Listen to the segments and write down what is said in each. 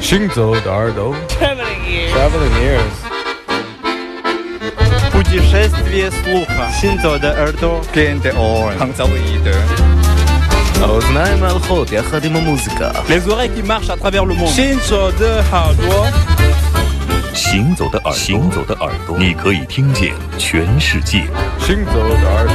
行走的耳朵 Traveling ears. Traveling ears Путешествие слуха. Синзо де Эрдо. Gente on. Hangzauide. האוזניים הלכות יחד עם המוזיקה Les oreilles qui marchent à travers le monde. Shinzo de Hardwa. 行走的耳朵，行走的耳朵，你可以听见全世界。 行走的耳朵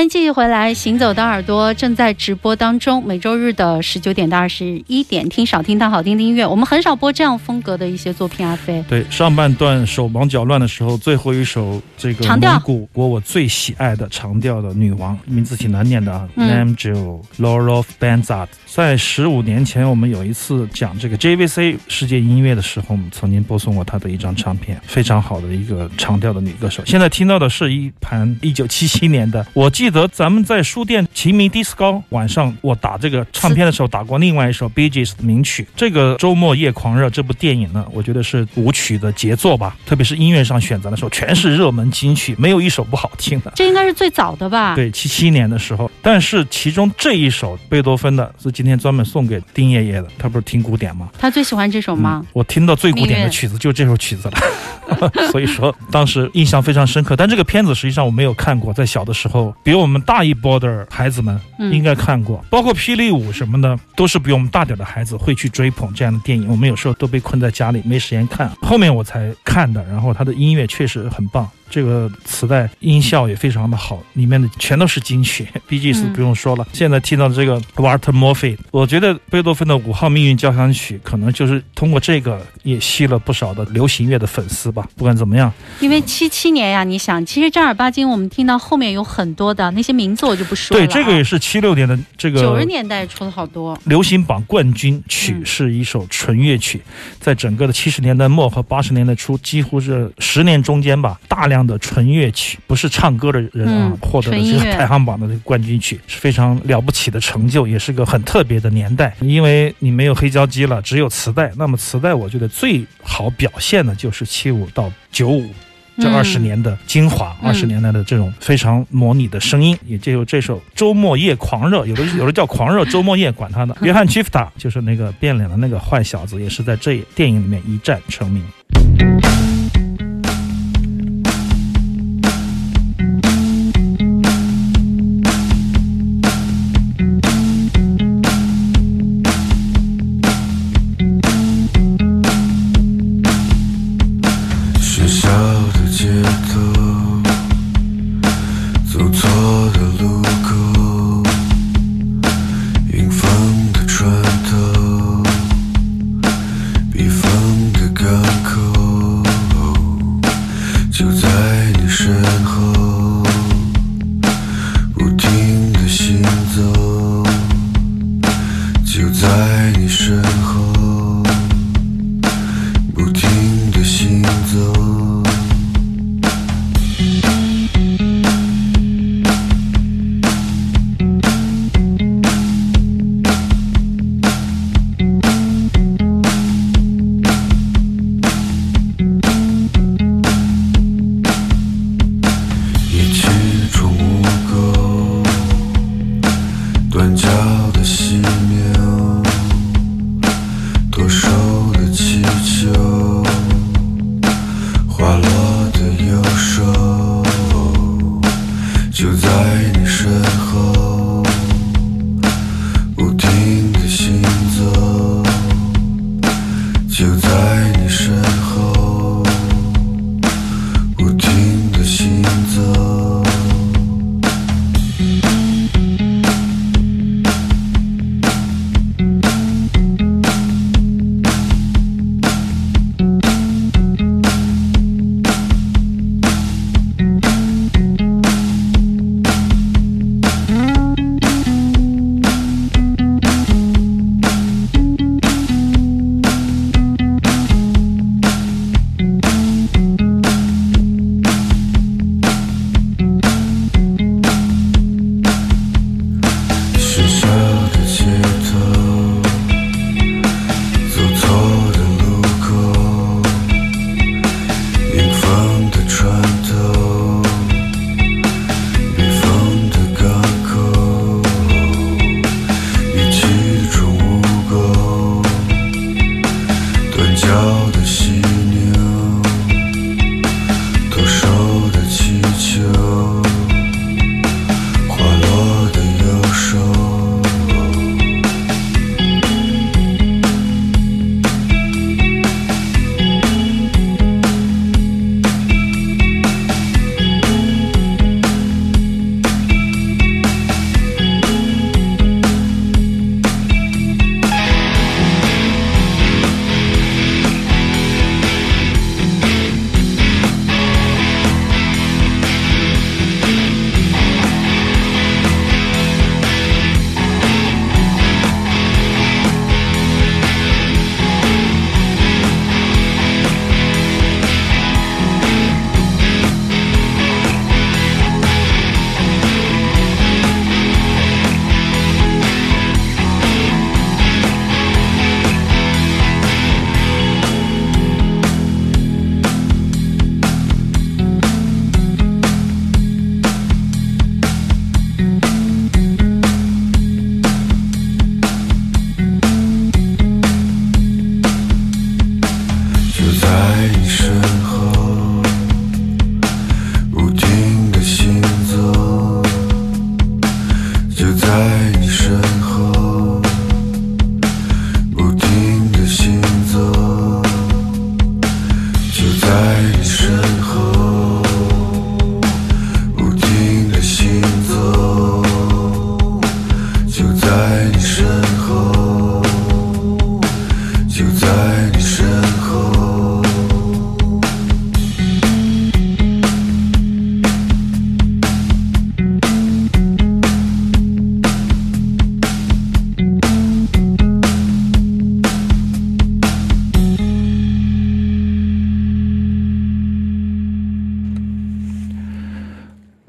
欢迎继续回来，《行走的耳朵》正在直播当中，每周日的十九点到二十一点，听少听到好听的音乐。我们很少播这样风格的一些作品，阿飞。对，上半段手忙脚乱的时候，最后一首这个长调蒙古国我最喜爱的长调的女王，名字挺难念的啊、嗯 n a m j o Laura of Banzat。在十五年前，我们有一次讲这个 JVC 世界音乐的时候，我们曾经播送过她的一张唱片，非常好的一个长调的女歌手。现在听到的是一盘一九七七年的，我记得咱们在书店秦明迪斯高晚上我打这个唱片的时候打过另外一首 Bee Gees 的名曲。这个周末夜狂热这部电影呢，我觉得是舞曲的杰作吧，特别是音乐上选择的时候，全是热门金曲，没有一首不好听的。这应该是最早的吧？，对，七七年的时候，但是其中这一首贝多芬的是今天专门送给丁爷爷的，他不是听古典吗？他最喜欢这首吗嗯？我听到最古典的曲子就这首曲子了，所以说当时印象非常深刻。但这个片子实际上我没有看过，在小的时候，比我们大一波的孩子们嗯应该看过，包括霹雳舞什么的，都是比我们大点的孩子会去追捧这样的电影。我们有时候都被困在家里没时间看，后面我才看的。然后他的音乐确实很棒，这个磁带音效也非常的好，里面的全都是金曲，B G 是嗯不用说了。现在听到这个 Walter Murphy，我觉得贝多芬的五号命运交响曲可能就是通过这个也吸了不少的流行乐的粉丝吧。不管怎么样，因为七七年呀，你想，其实正儿八经我们听到后面有很多的那些名字，我就不说了、对，这个也是七六年的这个九十年代出了好多。流行榜冠军曲嗯是一首纯乐曲，在整个的七十年代末和八十年代初，几乎是十年中间吧，大量的纯乐曲，不是唱歌的人啊，嗯获得的这个排行榜的这个冠军曲，是非常了不起的成就，也是个很特别的年代。因为你没有黑胶机了，只有磁带，那么磁带我觉得最好表现的就是七五到九五。这嗯二十年的精华，嗯二十年来的这种非常模拟的声音，也就有这首《周末夜狂热》，有的有的叫狂热周末夜，管他的。约翰·基夫塔就是那个变脸的那个坏小子，也是在这电影里面一战成名。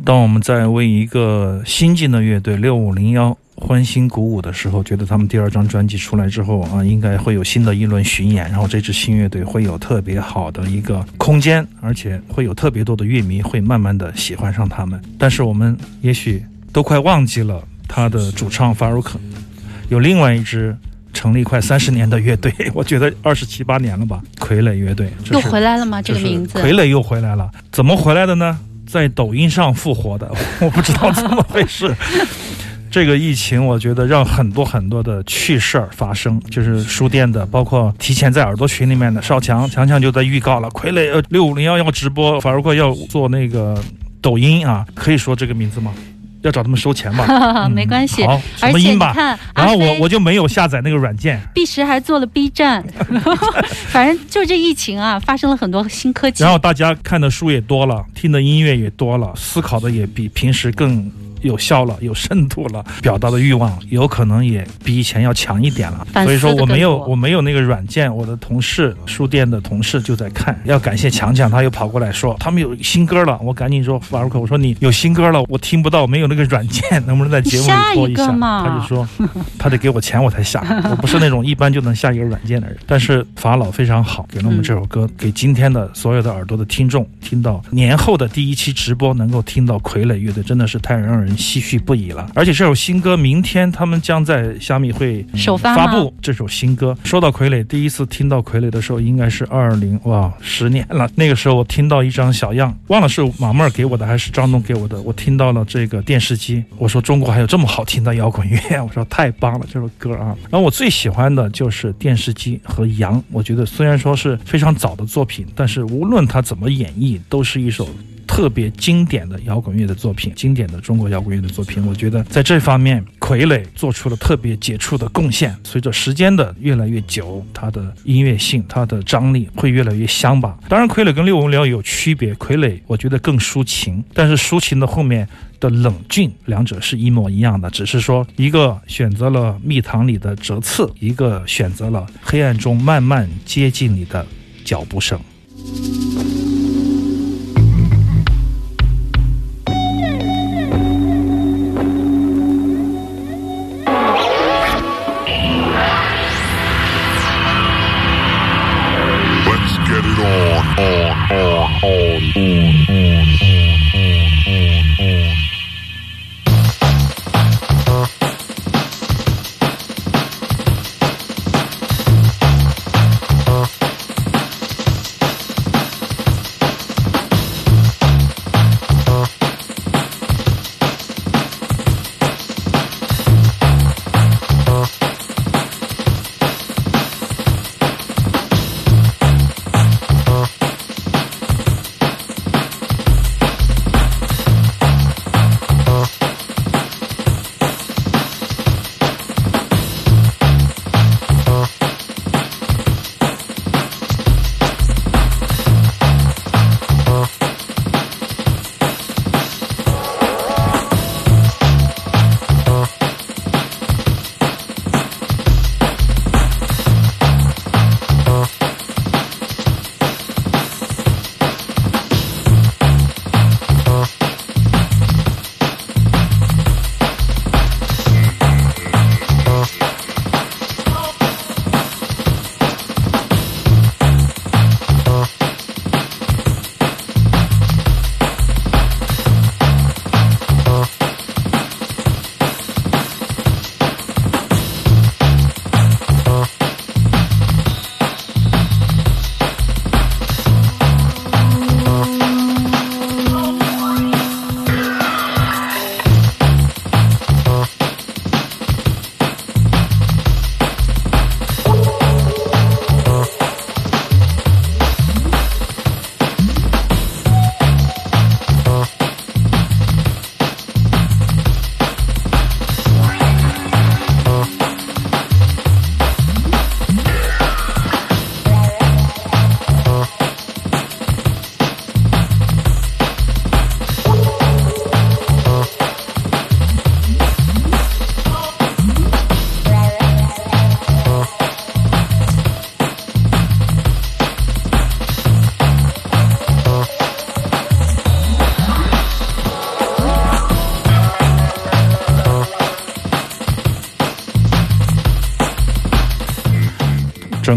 当我们在为一个新进的乐队六五零幺欢欣鼓舞的时候，觉得他们第二张专辑出来之后啊，应该会有新的一轮巡演，然后这支新乐队会有特别好的一个空间，而且会有特别多的乐迷会慢慢的喜欢上他们。但是我们也许都快忘记了他的主唱法鲁克，有另外一支。成立快三十年的乐队，我觉得二十七八年了吧。傀儡乐队又回来了吗？这个名字，傀儡又回来了。怎么回来的呢？在抖音上复活的，我不知道怎么回事。这个疫情，我觉得让很多很多的趣事儿发生，就是书店的，包括提前在耳朵群里面的少强，强强就在预告了，傀儡呃六五零幺要直播，法如克要做那个抖音啊，可以说这个名字吗？要找他们收钱吧？没关系，好，而且你看，然后我我就没有下载那个软件。B 十还做了 B 站，反正就这疫情啊，发生了很多新科技。然后大家看的书也多了，听的音乐也多了，思考的也比平时更。有效了，有深度了，表达的欲望有可能也比以前要强一点了。所以说我没有我没有那个软件，我的同事书店的同事就在看。要感谢强强，他又跑过来说他们有新歌了，我赶紧说法尔克，我说你有新歌了，我听不到，没有那个软件，能不能在节目里播一下？他就说他得给我钱我才下，我不是那种一般就能下一个软件的人。但是法老非常好，给了我们这首歌，给今天的所有的耳朵的听众听到年后的第一期直播能够听到傀儡乐队，真的是太让人。唏嘘不已了，而且这首新歌明天他们将在虾米会首发发布这首新歌。说到傀儡，第一次听到傀儡的时候应该是二零哇十年了。那个时候我听到一张小样，忘了是马妹儿给我的还是张东给我的。我听到了这个电视机，我说中国还有这么好听的摇滚乐，我说太棒了这首歌啊。然后我最喜欢的就是电视机和羊，我觉得虽然说是非常早的作品，但是无论他怎么演绎，都是一首。特别经典的摇滚乐的作品，经典的中国摇滚乐的作品，我觉得在这方面，傀儡做出了特别杰出的贡献。随着时间的越来越久，它的音乐性、它的张力会越来越香吧。当然，傀儡跟六五零有区别，傀儡我觉得更抒情，但是抒情的后面的冷峻，两者是一模一样的，只是说一个选择了蜜糖里的折刺，一个选择了黑暗中慢慢接近你的脚步声。Oh.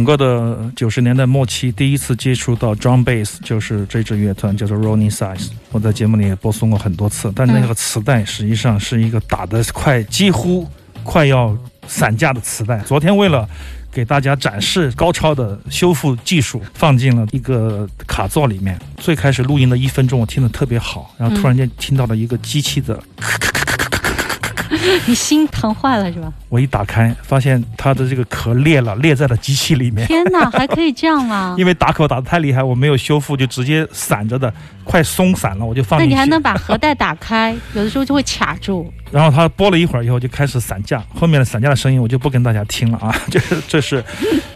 整个的九十年代末期，第一次接触到 drum bass 就是这支乐团，叫做 Rolling Size。我在节目里也播送过很多次，但那个磁带实际上是一个打的快，几乎快要散架的磁带。昨天为了给大家展示高超的修复技术，放进了一个卡座里面。最开始录音的一分钟，我听得特别好，然后突然间听到了一个机器的 你心疼坏了是吧？我一打开，发现它的这个壳裂了，裂在了机器里面。天哪，还可以这样吗？因为打口打的太厉害，我没有修复，就直接散着的，快松散了，我就放进去。那你还能把盒带打开？有的时候就会卡住。然后它播了一会儿以后就开始散架，后面的散架的声音我就不跟大家听了啊，这是这是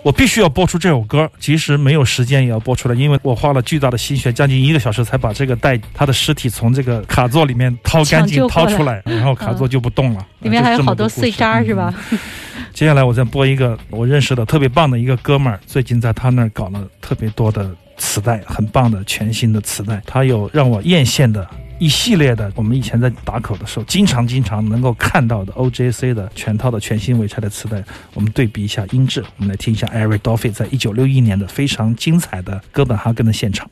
我必须要播出这首歌，即使没有时间也要播出来，因为我花了巨大的心血，将近一个小时才把这个带他的尸体从这个卡座里面掏干净、掏出来，然后卡座就不动了。里面还有好多碎渣是吧？接下来我再播一个我认识的特别棒的一个哥们儿，最近在他那儿搞了特别多的磁带，很棒的全新的磁带，它有让我艳羡的。一系列的，我们以前在打口的时候，经常经常能够看到的 OJC 的全套的全新尾拆的磁带，我们对比一下音质，我们来听一下 Eric d o f f y 在一九六一年的非常精彩的哥本哈根的现场。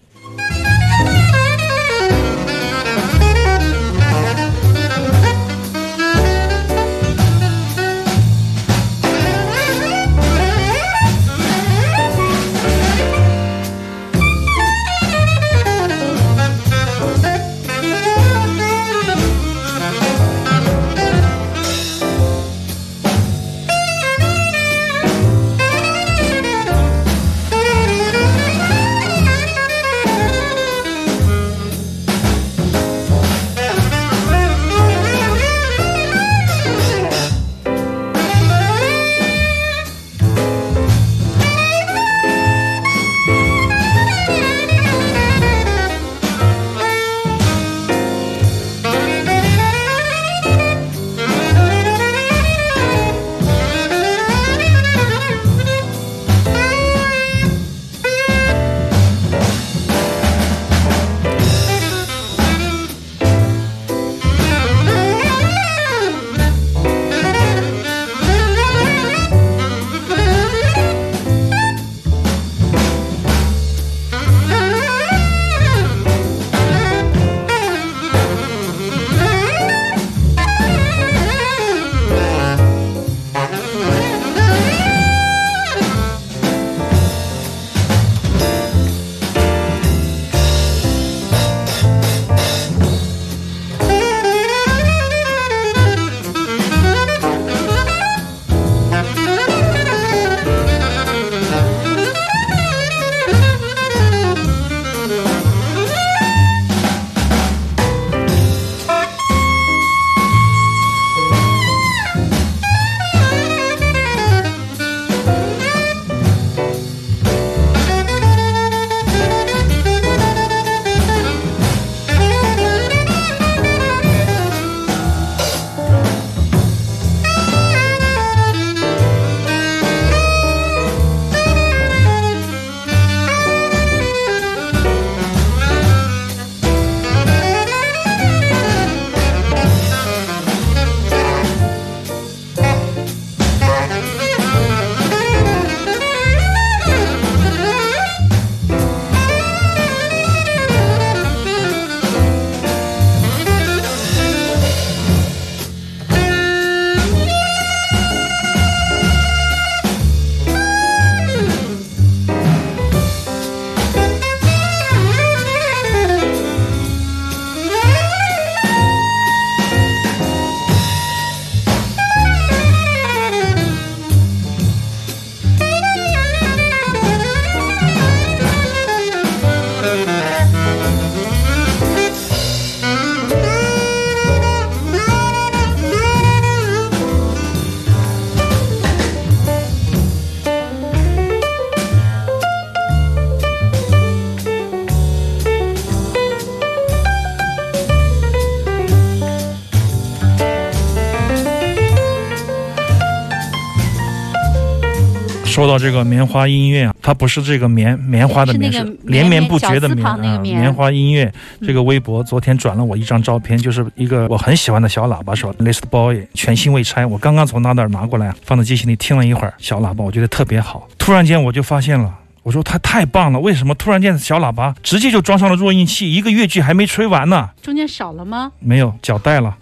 说到这个棉花音乐啊，它不是这个棉棉花的棉，是连绵不绝的棉啊。棉棉花音乐这个微博昨天转了我一张照片，就是一个我很喜欢的小喇叭手 List Boy，全新未拆，我刚刚从他那儿拿过来，放在机器里听了一会儿，小喇叭我觉得特别好。突然间我就发现了。我说他太棒了，为什么突然间小喇叭直接就装上了弱音器？一个乐句还没吹完呢，中间少了吗？没有脚带了，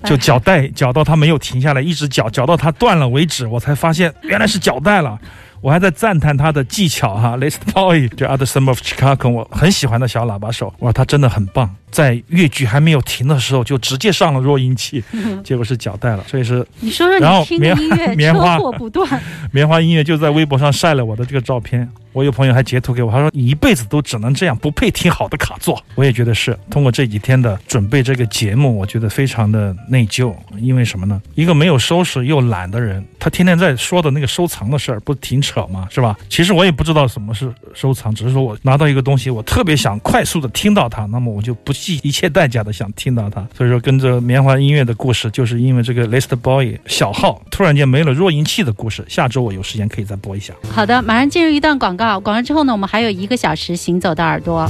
就脚带脚到它没有停下来，一直脚脚到它断了为止，我才发现原来是脚带了。我还在赞叹他的技巧哈 l i s t Boy 这 Other Summer of Chicago，我很喜欢的小喇叭手，哇，他真的很棒，在乐句还没有停的时候就直接上了弱音器，结果是脚带了，所以是你说说然后你听的棉音乐，棉花车祸不断，棉花音乐就在微博上晒了我的这个照片。我有朋友还截图给我，他说你一辈子都只能这样，不配听好的卡座。我也觉得是。通过这几天的准备这个节目，我觉得非常的内疚，因为什么呢？一个没有收拾又懒的人，他天天在说的那个收藏的事儿，不挺扯吗？是吧？其实我也不知道什么是收藏，只是说我拿到一个东西，我特别想快速的听到它，那么我就不计一切代价的想听到它。所以说，跟着棉花音乐的故事，就是因为这个 List Boy 小号突然间没了弱音器的故事。下周我有时间可以再播一下。好的，马上进入一段广告告，广告之后呢，我们还有一个小时行走的耳朵。